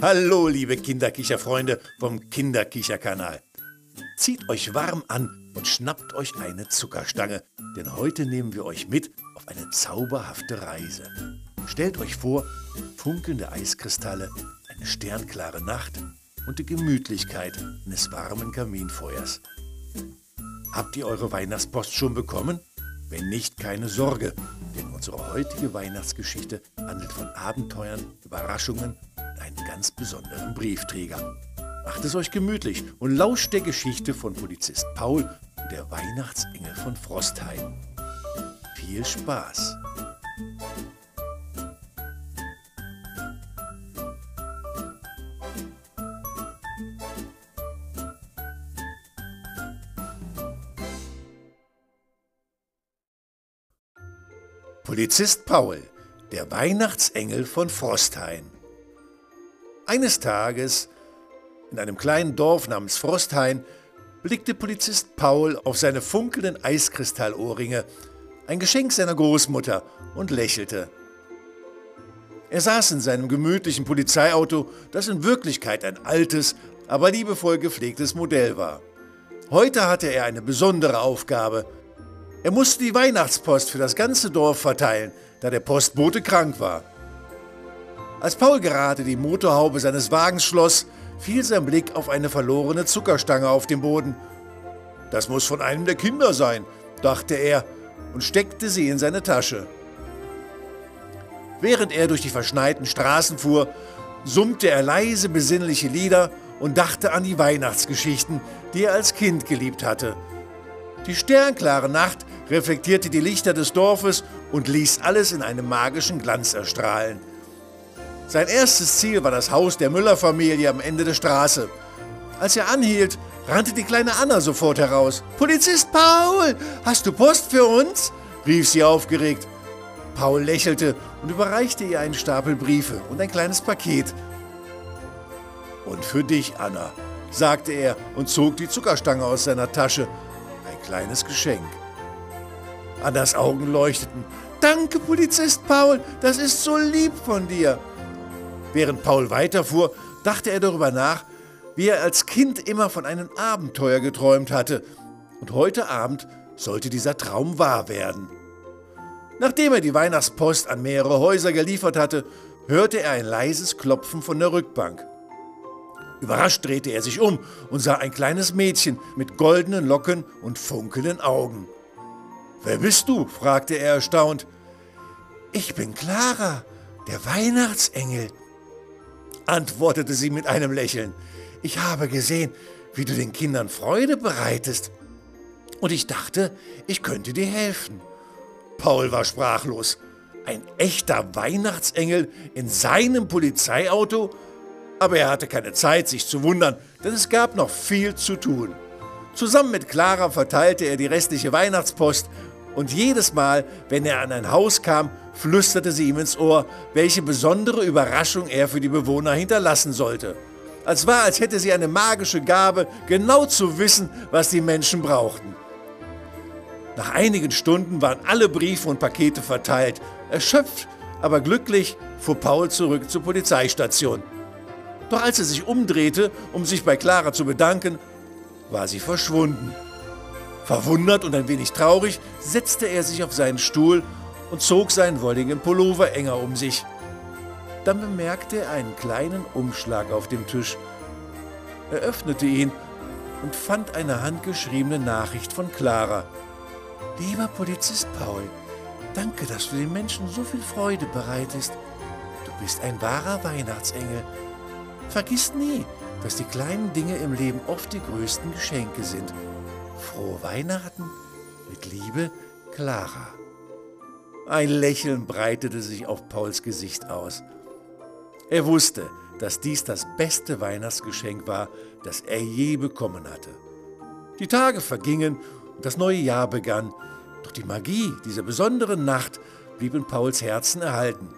Hallo, liebe Kinderkicherfreunde vom Kinderkicherkanal. Zieht euch warm an und schnappt euch eine Zuckerstange, denn heute nehmen wir euch mit auf eine zauberhafte Reise. Stellt euch vor, funkelnde Eiskristalle, eine sternklare Nacht und die Gemütlichkeit eines warmen Kaminfeuers. Habt ihr eure Weihnachtspost schon bekommen? Wenn nicht, keine Sorge, denn unsere heutige Weihnachtsgeschichte handelt von Abenteuern, Überraschungen einen ganz besonderen Briefträger. Macht es euch gemütlich und lauscht der Geschichte von Polizist Paul und der Weihnachtsengel von Frostheim. Viel Spaß! Polizist Paul, der Weihnachtsengel von Frostheim. Eines Tages, in einem kleinen Dorf namens Frosthain, blickte Polizist Paul auf seine funkelnden Eiskristallohrringe, ein Geschenk seiner Großmutter, und lächelte. Er saß in seinem gemütlichen Polizeiauto, das in Wirklichkeit ein altes, aber liebevoll gepflegtes Modell war. Heute hatte er eine besondere Aufgabe. Er musste die Weihnachtspost für das ganze Dorf verteilen, da der Postbote krank war. Als Paul gerade die Motorhaube seines Wagens schloss, fiel sein Blick auf eine verlorene Zuckerstange auf dem Boden. Das muss von einem der Kinder sein, dachte er und steckte sie in seine Tasche. Während er durch die verschneiten Straßen fuhr, summte er leise besinnliche Lieder und dachte an die Weihnachtsgeschichten, die er als Kind geliebt hatte. Die sternklare Nacht reflektierte die Lichter des Dorfes und ließ alles in einem magischen Glanz erstrahlen. Sein erstes Ziel war das Haus der Müller-Familie am Ende der Straße. Als er anhielt, rannte die kleine Anna sofort heraus. Polizist Paul, hast du Post für uns? rief sie aufgeregt. Paul lächelte und überreichte ihr einen Stapel Briefe und ein kleines Paket. Und für dich, Anna, sagte er und zog die Zuckerstange aus seiner Tasche. Ein kleines Geschenk. Annas Augen leuchteten. Danke, Polizist Paul, das ist so lieb von dir. Während Paul weiterfuhr, dachte er darüber nach, wie er als Kind immer von einem Abenteuer geträumt hatte. Und heute Abend sollte dieser Traum wahr werden. Nachdem er die Weihnachtspost an mehrere Häuser geliefert hatte, hörte er ein leises Klopfen von der Rückbank. Überrascht drehte er sich um und sah ein kleines Mädchen mit goldenen Locken und funkelnden Augen. Wer bist du? fragte er erstaunt. Ich bin Clara, der Weihnachtsengel, antwortete sie mit einem Lächeln. Ich habe gesehen, wie du den Kindern Freude bereitest. Und ich dachte, ich könnte dir helfen. Paul war sprachlos. Ein echter Weihnachtsengel in seinem Polizeiauto? Aber er hatte keine Zeit, sich zu wundern, denn es gab noch viel zu tun. Zusammen mit Clara verteilte er die restliche Weihnachtspost und jedes Mal, wenn er an ein Haus kam, flüsterte sie ihm ins Ohr, welche besondere Überraschung er für die Bewohner hinterlassen sollte. Als war, als hätte sie eine magische Gabe, genau zu wissen, was die Menschen brauchten. Nach einigen Stunden waren alle Briefe und Pakete verteilt. Erschöpft, aber glücklich fuhr Paul zurück zur Polizeistation. Doch als er sich umdrehte, um sich bei Clara zu bedanken, war sie verschwunden. Verwundert und ein wenig traurig setzte er sich auf seinen Stuhl und zog seinen wolligen Pullover enger um sich. Dann bemerkte er einen kleinen Umschlag auf dem Tisch. Er öffnete ihn und fand eine handgeschriebene Nachricht von Clara. Lieber Polizist Paul, danke, dass du den Menschen so viel Freude bereitest. Du bist ein wahrer Weihnachtsengel. Vergiss nie, dass die kleinen Dinge im Leben oft die größten Geschenke sind. Frohe Weihnachten, mit Liebe, Clara. Ein Lächeln breitete sich auf Pauls Gesicht aus. Er wusste, dass dies das beste Weihnachtsgeschenk war, das er je bekommen hatte. Die Tage vergingen und das neue Jahr begann, doch die Magie dieser besonderen Nacht blieb in Pauls Herzen erhalten.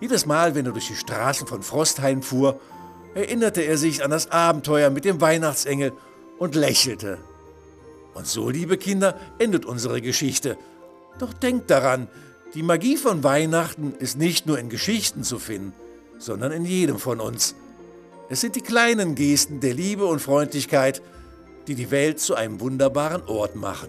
Jedes Mal, wenn er durch die Straßen von Frostheim fuhr, erinnerte er sich an das Abenteuer mit dem Weihnachtsengel und lächelte. Und so, liebe Kinder, endet unsere Geschichte. Doch denkt daran, die Magie von Weihnachten ist nicht nur in Geschichten zu finden. sondern in jedem von uns. Es sind die kleinen Gesten der Liebe und Freundlichkeit, die die Welt zu einem wunderbaren Ort machen.